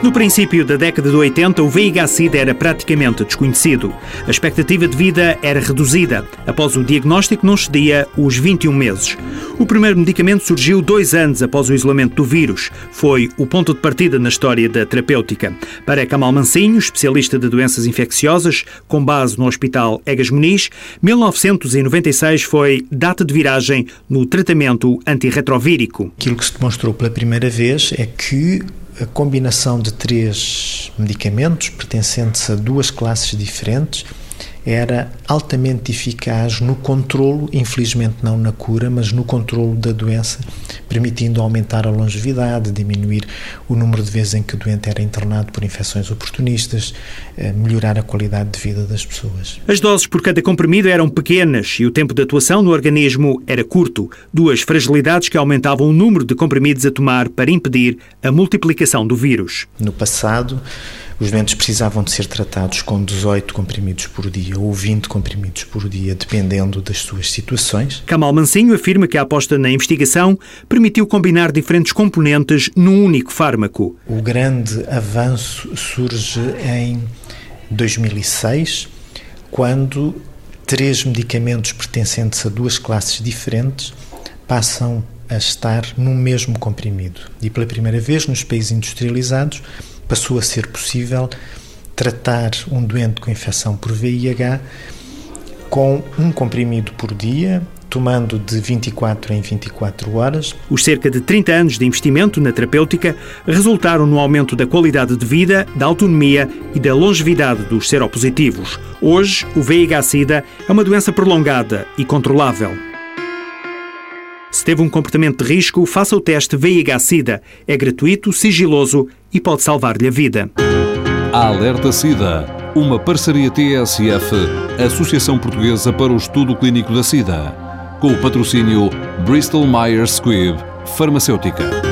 No princípio da década de 80, o VIH-Sida era praticamente desconhecido. A expectativa de vida era reduzida. Após o diagnóstico, não excedia os 21 meses. O primeiro medicamento surgiu dois anos após o isolamento do vírus. Foi o ponto de partida na história da terapêutica. Para Kamal Mancinho, especialista de doenças infecciosas, com base no Hospital Egas Muniz, 1996 foi data de viragem no tratamento antirretrovírico. Aquilo que se demonstrou pela primeira vez é que a combinação de três medicamentos pertencentes a duas classes diferentes era altamente eficaz no controlo, infelizmente não na cura, mas no controlo da doença, permitindo aumentar a longevidade, diminuir o número de vezes em que o doente era internado por infecções oportunistas, eh, melhorar a qualidade de vida das pessoas. As doses por cada comprimido eram pequenas e o tempo de atuação no organismo era curto, duas fragilidades que aumentavam o número de comprimidos a tomar para impedir a multiplicação do vírus. No passado, os doentes precisavam de ser tratados com 18 comprimidos por dia ou 20 comprimidos por dia, dependendo das suas situações. Kamal Mancinho afirma que a aposta na investigação permitiu combinar diferentes componentes num único fármaco. O grande avanço surge em 2006, quando três medicamentos pertencentes a duas classes diferentes passam a estar no mesmo comprimido. E pela primeira vez, nos países industrializados, passou a ser possível tratar um doente com infecção por VIH com um comprimido por dia, tomando de 24 em 24 horas. Os cerca de 30 anos de investimento na terapêutica resultaram no aumento da qualidade de vida, da autonomia e da longevidade dos seropositivos. Hoje, o VIH-Sida é uma doença prolongada e controlável. Se teve um comportamento de risco, faça o teste VIH-Sida. É gratuito, sigiloso e pode salvar-lhe a vida. Alerta SIDA, uma parceria TSF, Associação Portuguesa para o Estudo Clínico da SIDA, com o patrocínio Bristol Myers Squibb Farmacêutica.